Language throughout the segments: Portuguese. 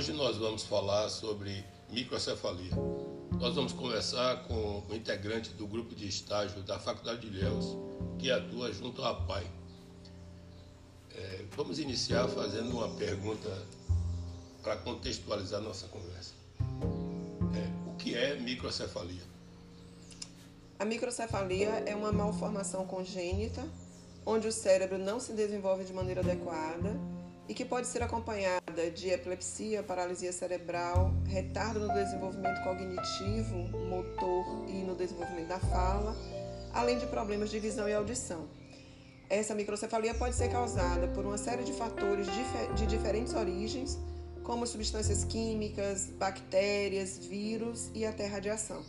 Hoje nós vamos falar sobre microcefalia. Nós vamos conversar com o integrante do grupo de estágio da Faculdade de Ilhéus, que atua junto à PAI. É, vamos iniciar fazendo uma pergunta para contextualizar nossa conversa. É, o que é microcefalia? A microcefalia é uma malformação congênita, onde o cérebro não se desenvolve de maneira adequada e que pode ser acompanhada de epilepsia, paralisia cerebral, retardo no desenvolvimento cognitivo, motor e no desenvolvimento da fala, além de problemas de visão e audição. Essa microcefalia pode ser causada por uma série de fatores de diferentes origens, como substâncias químicas, bactérias, vírus e até radiação.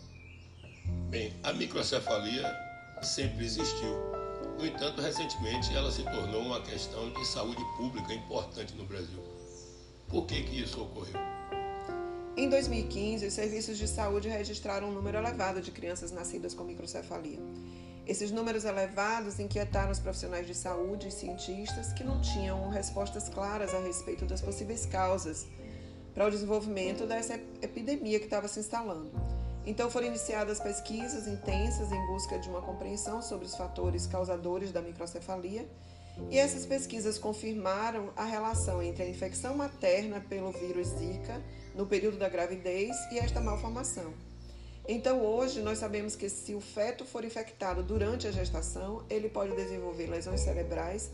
Bem, a microcefalia sempre existiu no entanto, recentemente ela se tornou uma questão de saúde pública importante no Brasil. Por que, que isso ocorreu? Em 2015, os serviços de saúde registraram um número elevado de crianças nascidas com microcefalia. Esses números elevados inquietaram os profissionais de saúde e cientistas que não tinham respostas claras a respeito das possíveis causas para o desenvolvimento dessa epidemia que estava se instalando. Então foram iniciadas pesquisas intensas em busca de uma compreensão sobre os fatores causadores da microcefalia, e essas pesquisas confirmaram a relação entre a infecção materna pelo vírus Zika no período da gravidez e esta malformação. Então, hoje, nós sabemos que se o feto for infectado durante a gestação, ele pode desenvolver lesões cerebrais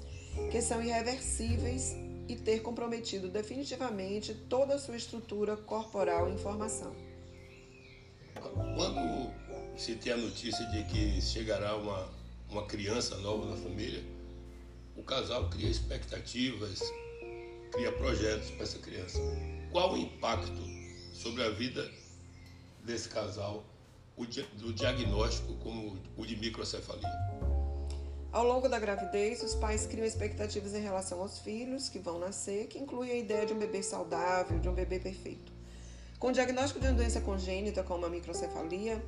que são irreversíveis e ter comprometido definitivamente toda a sua estrutura corporal e formação. Quando se tem a notícia de que chegará uma, uma criança nova na família, o casal cria expectativas, cria projetos para essa criança. Qual o impacto sobre a vida desse casal do diagnóstico como o de microcefalia? Ao longo da gravidez, os pais criam expectativas em relação aos filhos que vão nascer, que inclui a ideia de um bebê saudável, de um bebê perfeito. Com o diagnóstico de uma doença congênita como a microcefalia,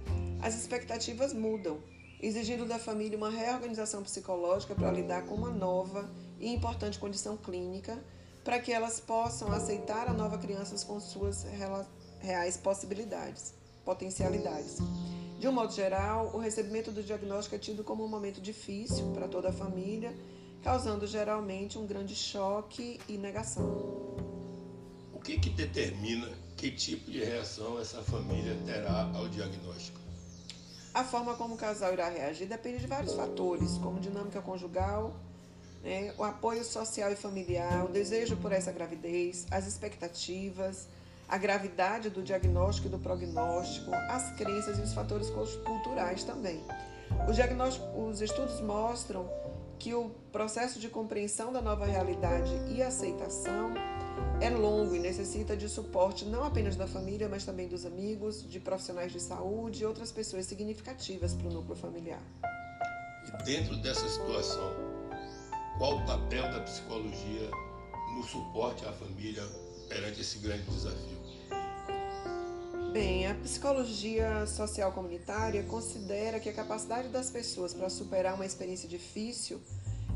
as expectativas mudam, exigindo da família uma reorganização psicológica para lidar com uma nova e importante condição clínica, para que elas possam aceitar a nova criança com suas reais possibilidades, potencialidades. De um modo geral, o recebimento do diagnóstico é tido como um momento difícil para toda a família, causando geralmente um grande choque e negação. O que, que determina que tipo de reação essa família terá ao diagnóstico? A forma como o casal irá reagir depende de vários fatores, como dinâmica conjugal, né, o apoio social e familiar, o desejo por essa gravidez, as expectativas, a gravidade do diagnóstico e do prognóstico, as crenças e os fatores culturais também. os estudos mostram que o processo de compreensão da nova realidade e aceitação é longo e necessita de suporte não apenas da família, mas também dos amigos, de profissionais de saúde e outras pessoas significativas para o núcleo familiar. E dentro dessa situação, qual o papel da psicologia no suporte à família perante esse grande desafio? Bem, a psicologia social comunitária considera que a capacidade das pessoas para superar uma experiência difícil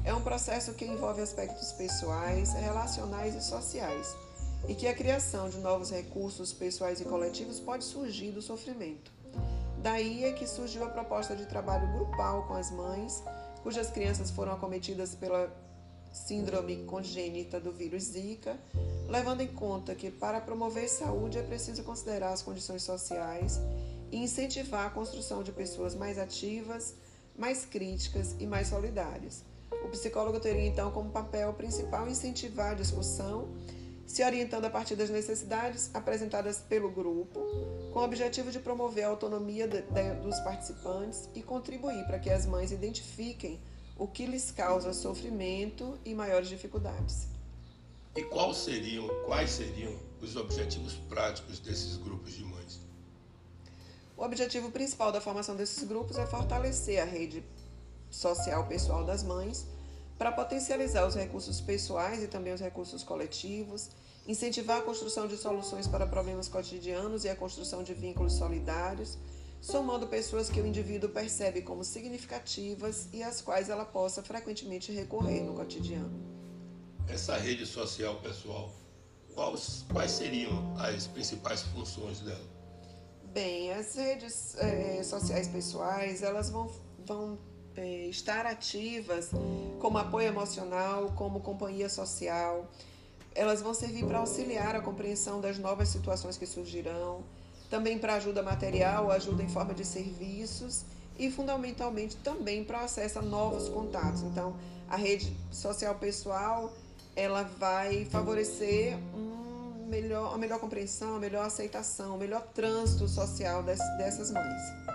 é um processo que envolve aspectos pessoais, relacionais e sociais, e que a criação de novos recursos pessoais e coletivos pode surgir do sofrimento. Daí é que surgiu a proposta de trabalho grupal com as mães, cujas crianças foram acometidas pela síndrome congênita do vírus Zika, levando em conta que para promover saúde é preciso considerar as condições sociais e incentivar a construção de pessoas mais ativas, mais críticas e mais solidárias. O psicólogo teria então como papel principal incentivar a discussão, se orientando a partir das necessidades apresentadas pelo grupo, com o objetivo de promover a autonomia de, de, dos participantes e contribuir para que as mães identifiquem o que lhes causa sofrimento e maiores dificuldades. E quais seriam, quais seriam os objetivos práticos desses grupos de mães? O objetivo principal da formação desses grupos é fortalecer a rede social pessoal das mães para potencializar os recursos pessoais e também os recursos coletivos, incentivar a construção de soluções para problemas cotidianos e a construção de vínculos solidários, somando pessoas que o indivíduo percebe como significativas e às quais ela possa frequentemente recorrer no cotidiano. Essa rede social pessoal quais, quais seriam as principais funções dela? Bem, as redes é, sociais pessoais, elas vão, vão é, estar ativas como apoio emocional, como companhia social. Elas vão servir para auxiliar a compreensão das novas situações que surgirão, também para ajuda material, ajuda em forma de serviços e fundamentalmente também para acesso a novos contatos. Então, a rede social pessoal ela vai favorecer um melhor, uma melhor compreensão, uma melhor aceitação, um melhor trânsito social dessas mães.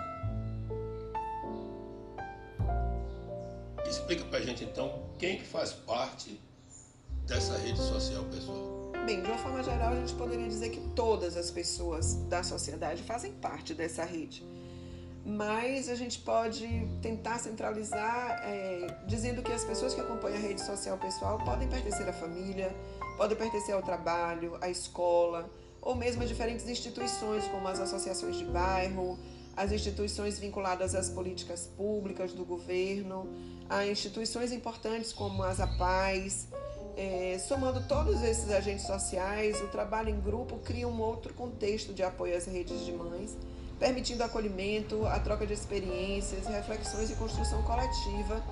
Explica pra gente então quem que faz parte dessa rede social pessoal. Bem, de uma forma geral, a gente poderia dizer que todas as pessoas da sociedade fazem parte dessa rede mas a gente pode tentar centralizar é, dizendo que as pessoas que acompanham a rede social pessoal podem pertencer à família, podem pertencer ao trabalho, à escola, ou mesmo a diferentes instituições, como as associações de bairro, as instituições vinculadas às políticas públicas do governo, a instituições importantes como as APAES. É, somando todos esses agentes sociais, o trabalho em grupo cria um outro contexto de apoio às redes de mães permitindo acolhimento, a troca de experiências, reflexões e construção coletiva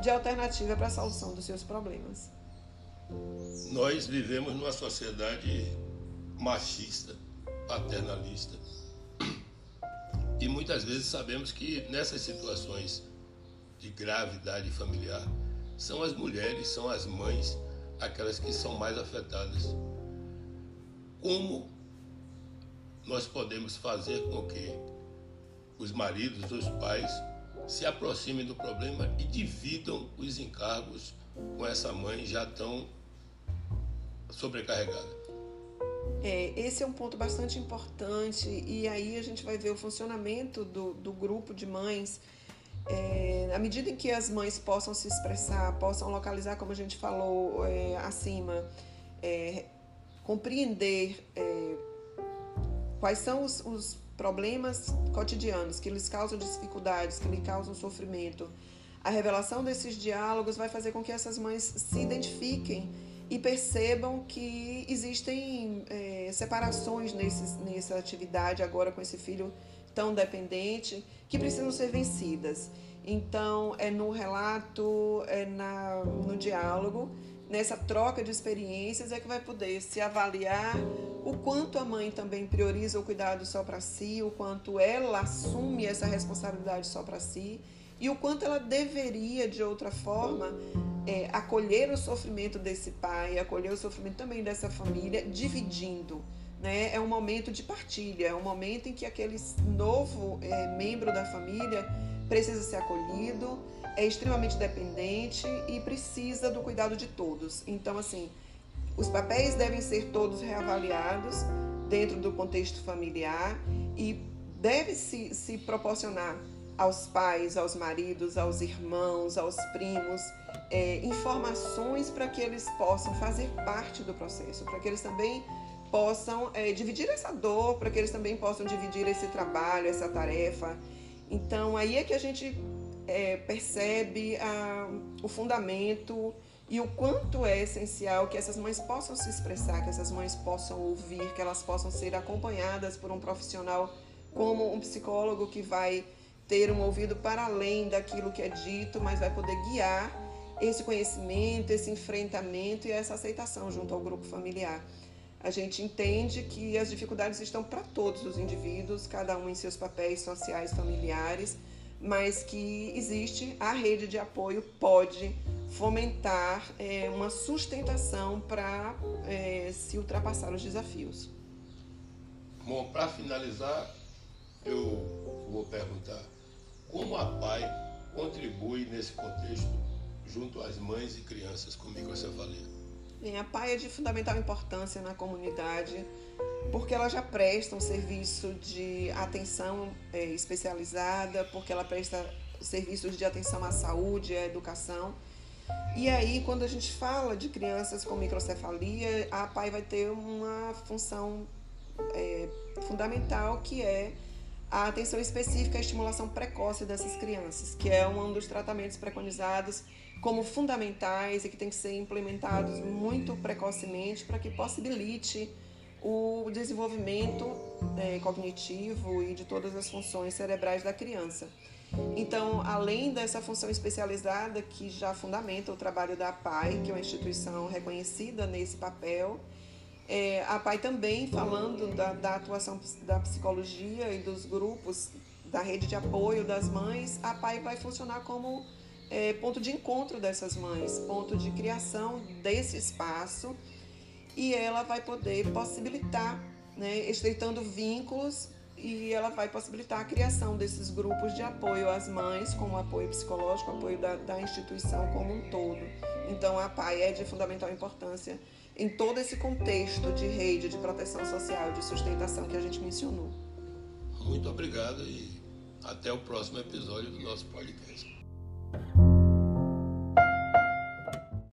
de alternativa para a solução dos seus problemas. Nós vivemos numa sociedade machista, paternalista. E muitas vezes sabemos que nessas situações de gravidade familiar, são as mulheres, são as mães, aquelas que são mais afetadas. Como nós podemos fazer com que os maridos, os pais, se aproximem do problema e dividam os encargos com essa mãe já tão sobrecarregada. É, esse é um ponto bastante importante e aí a gente vai ver o funcionamento do, do grupo de mães. É, à medida em que as mães possam se expressar, possam localizar, como a gente falou é, acima, é, compreender é, Quais são os, os problemas cotidianos que lhes causam dificuldades, que lhe causam sofrimento? A revelação desses diálogos vai fazer com que essas mães se identifiquem e percebam que existem é, separações nesses, nessa atividade agora com esse filho tão dependente que precisam ser vencidas. Então, é no relato, é na, no diálogo nessa troca de experiências é que vai poder se avaliar o quanto a mãe também prioriza o cuidado só para si, o quanto ela assume essa responsabilidade só para si e o quanto ela deveria, de outra forma, é, acolher o sofrimento desse pai, acolher o sofrimento também dessa família, dividindo. Né? É um momento de partilha, é um momento em que aquele novo é, membro da família precisa ser acolhido, é extremamente dependente e precisa do cuidado de todos. Então, assim, os papéis devem ser todos reavaliados dentro do contexto familiar e deve se, se proporcionar aos pais, aos maridos, aos irmãos, aos primos, é, informações para que eles possam fazer parte do processo, para que eles também possam é, dividir essa dor, para que eles também possam dividir esse trabalho, essa tarefa. Então, aí é que a gente é, percebe a, o fundamento e o quanto é essencial que essas mães possam se expressar, que essas mães possam ouvir, que elas possam ser acompanhadas por um profissional como um psicólogo que vai ter um ouvido para além daquilo que é dito, mas vai poder guiar esse conhecimento, esse enfrentamento e essa aceitação junto ao grupo familiar. A gente entende que as dificuldades estão para todos os indivíduos, cada um em seus papéis sociais, familiares mas que existe a rede de apoio pode fomentar é, uma sustentação para é, se ultrapassar os desafios. Bom, para finalizar, eu vou perguntar como a PAI contribui nesse contexto junto às mães e crianças com microcefalia. Bem, a PAI é de fundamental importância na comunidade porque ela já presta um serviço de atenção é, especializada, porque ela presta serviços de atenção à saúde, à educação. E aí, quando a gente fala de crianças com microcefalia, a PAI vai ter uma função é, fundamental que é a atenção específica à estimulação precoce dessas crianças, que é um dos tratamentos preconizados como fundamentais e que têm que ser implementados muito precocemente para que possibilite o desenvolvimento é, cognitivo e de todas as funções cerebrais da criança. Então, além dessa função especializada que já fundamenta o trabalho da APAI, que é uma instituição reconhecida nesse papel, é, a APAI também falando da, da atuação da psicologia e dos grupos da rede de apoio das mães, a APAI vai funcionar como é, ponto de encontro dessas mães, ponto de criação desse espaço e ela vai poder possibilitar, né, estreitando vínculos e ela vai possibilitar a criação desses grupos de apoio às mães, como apoio psicológico, apoio da, da instituição como um todo. Então, a PAI é de fundamental importância em todo esse contexto de rede, de proteção social, de sustentação que a gente mencionou. Muito obrigado e até o próximo episódio do nosso podcast.